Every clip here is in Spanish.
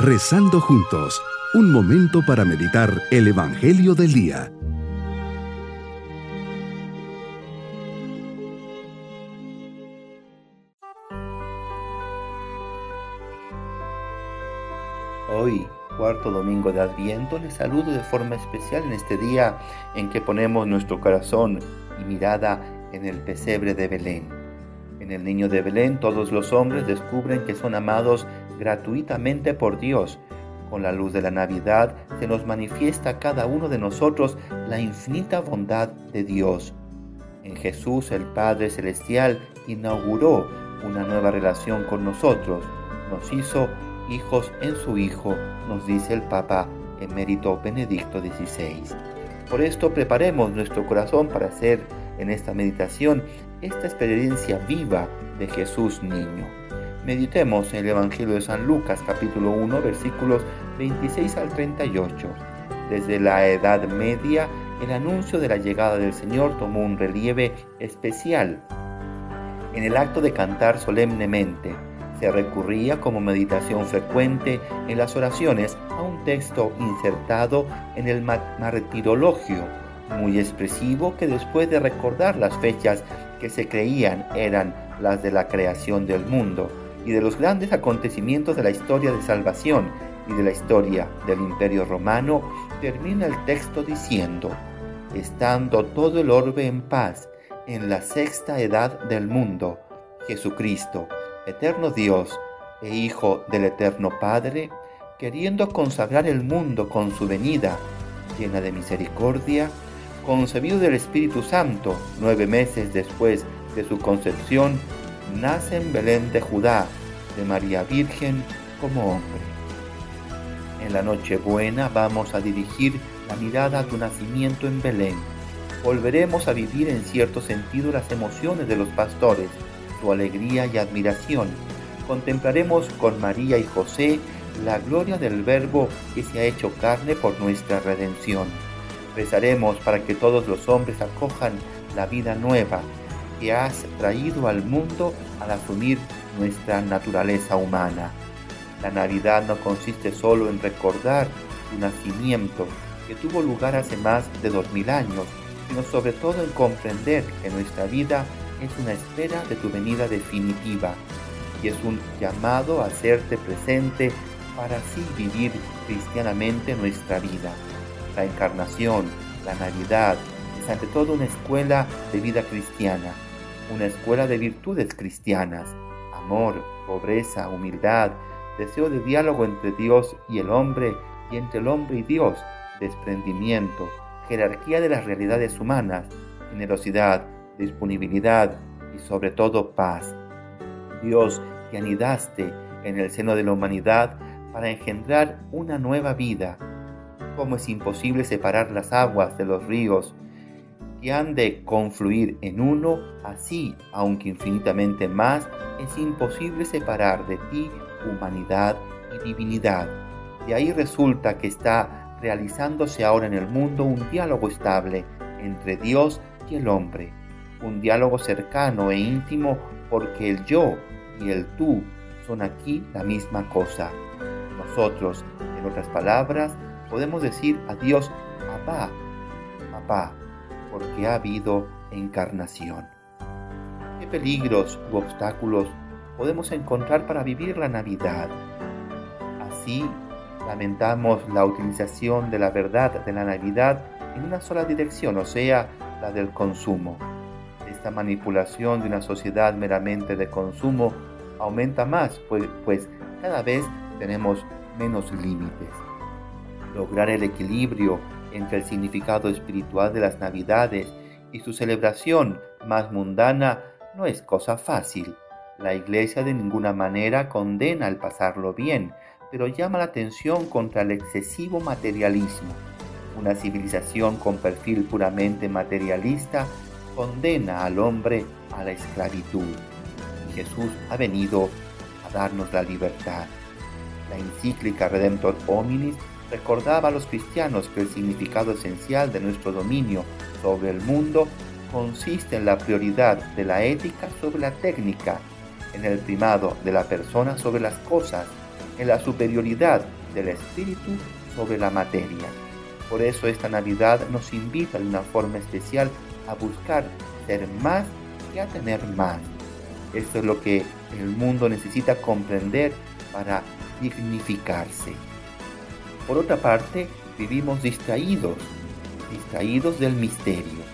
Rezando juntos, un momento para meditar el Evangelio del Día. Hoy, cuarto domingo de Adviento, les saludo de forma especial en este día en que ponemos nuestro corazón y mirada en el pesebre de Belén. En el niño de Belén todos los hombres descubren que son amados gratuitamente por Dios. Con la luz de la Navidad se nos manifiesta a cada uno de nosotros la infinita bondad de Dios. En Jesús el Padre Celestial inauguró una nueva relación con nosotros. Nos hizo hijos en su Hijo, nos dice el Papa emérito Benedicto XVI. Por esto preparemos nuestro corazón para hacer en esta meditación esta experiencia viva de Jesús niño. Meditemos en el Evangelio de San Lucas capítulo 1 versículos 26 al 38. Desde la Edad Media, el anuncio de la llegada del Señor tomó un relieve especial. En el acto de cantar solemnemente, se recurría como meditación frecuente en las oraciones a un texto insertado en el martirologio, muy expresivo que después de recordar las fechas que se creían eran las de la creación del mundo y de los grandes acontecimientos de la historia de salvación y de la historia del imperio romano, termina el texto diciendo, estando todo el orbe en paz en la sexta edad del mundo, Jesucristo, eterno Dios e Hijo del eterno Padre, queriendo consagrar el mundo con su venida, llena de misericordia, concebido del Espíritu Santo nueve meses después de su concepción, nace en Belén de Judá, de María Virgen como hombre. En la Nochebuena vamos a dirigir la mirada a tu nacimiento en Belén. Volveremos a vivir en cierto sentido las emociones de los pastores, su alegría y admiración. Contemplaremos con María y José la gloria del Verbo que se ha hecho carne por nuestra redención Rezaremos para que todos los hombres acojan la vida nueva que has traído al mundo al asumir nuestra naturaleza humana. La Navidad no consiste solo en recordar tu nacimiento que tuvo lugar hace más de dos mil años, sino sobre todo en comprender que nuestra vida es una espera de tu venida definitiva y es un llamado a hacerte presente para así vivir cristianamente nuestra vida la encarnación, la Navidad, es ante todo una escuela de vida cristiana, una escuela de virtudes cristianas, amor, pobreza, humildad, deseo de diálogo entre Dios y el hombre y entre el hombre y Dios, desprendimiento, jerarquía de las realidades humanas, generosidad, disponibilidad y sobre todo paz. Dios te anidaste en el seno de la humanidad para engendrar una nueva vida, como es imposible separar las aguas de los ríos que han de confluir en uno, así, aunque infinitamente más, es imposible separar de ti humanidad y divinidad. De ahí resulta que está realizándose ahora en el mundo un diálogo estable entre Dios y el hombre, un diálogo cercano e íntimo porque el yo y el tú son aquí la misma cosa. Nosotros, en otras palabras, podemos decir a Dios, papá, papá, porque ha habido encarnación. ¿Qué peligros u obstáculos podemos encontrar para vivir la Navidad? Así, lamentamos la utilización de la verdad de la Navidad en una sola dirección, o sea, la del consumo. Esta manipulación de una sociedad meramente de consumo aumenta más, pues, pues cada vez tenemos menos límites lograr el equilibrio entre el significado espiritual de las Navidades y su celebración más mundana no es cosa fácil. La Iglesia de ninguna manera condena el pasarlo bien, pero llama la atención contra el excesivo materialismo. Una civilización con perfil puramente materialista condena al hombre a la esclavitud. Jesús ha venido a darnos la libertad. La encíclica Redemptor Hominis recordaba a los cristianos que el significado esencial de nuestro dominio sobre el mundo consiste en la prioridad de la ética sobre la técnica, en el primado de la persona sobre las cosas en la superioridad del espíritu sobre la materia. Por eso esta Navidad nos invita de una forma especial a buscar ser más y a tener más. Esto es lo que el mundo necesita comprender para dignificarse. Por otra parte, vivimos distraídos, distraídos del misterio.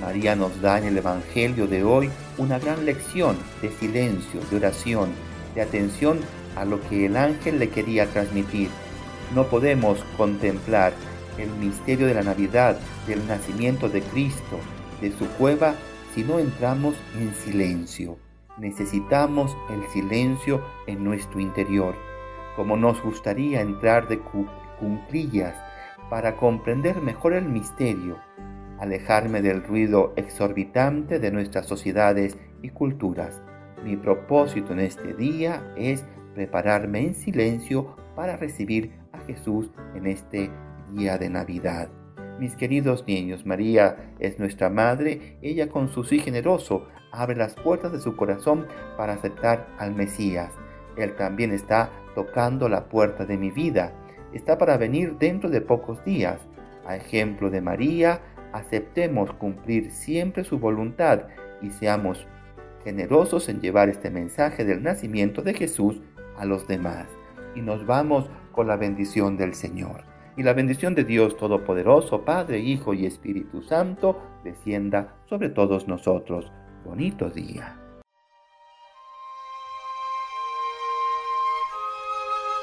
María nos da en el Evangelio de hoy una gran lección de silencio, de oración, de atención a lo que el ángel le quería transmitir. No podemos contemplar el misterio de la Navidad, del nacimiento de Cristo, de su cueva, si no entramos en silencio. Necesitamos el silencio en nuestro interior, como nos gustaría entrar de cumplillas para comprender mejor el misterio, alejarme del ruido exorbitante de nuestras sociedades y culturas. Mi propósito en este día es prepararme en silencio para recibir a Jesús en este día de Navidad. Mis queridos niños, María es nuestra madre, ella con su sí generoso abre las puertas de su corazón para aceptar al Mesías. Él también está tocando la puerta de mi vida, está para venir dentro de pocos días. A ejemplo de María, aceptemos cumplir siempre su voluntad y seamos generosos en llevar este mensaje del nacimiento de Jesús a los demás. Y nos vamos con la bendición del Señor. Y la bendición de Dios Todopoderoso, Padre, Hijo y Espíritu Santo, descienda sobre todos nosotros. Bonito día.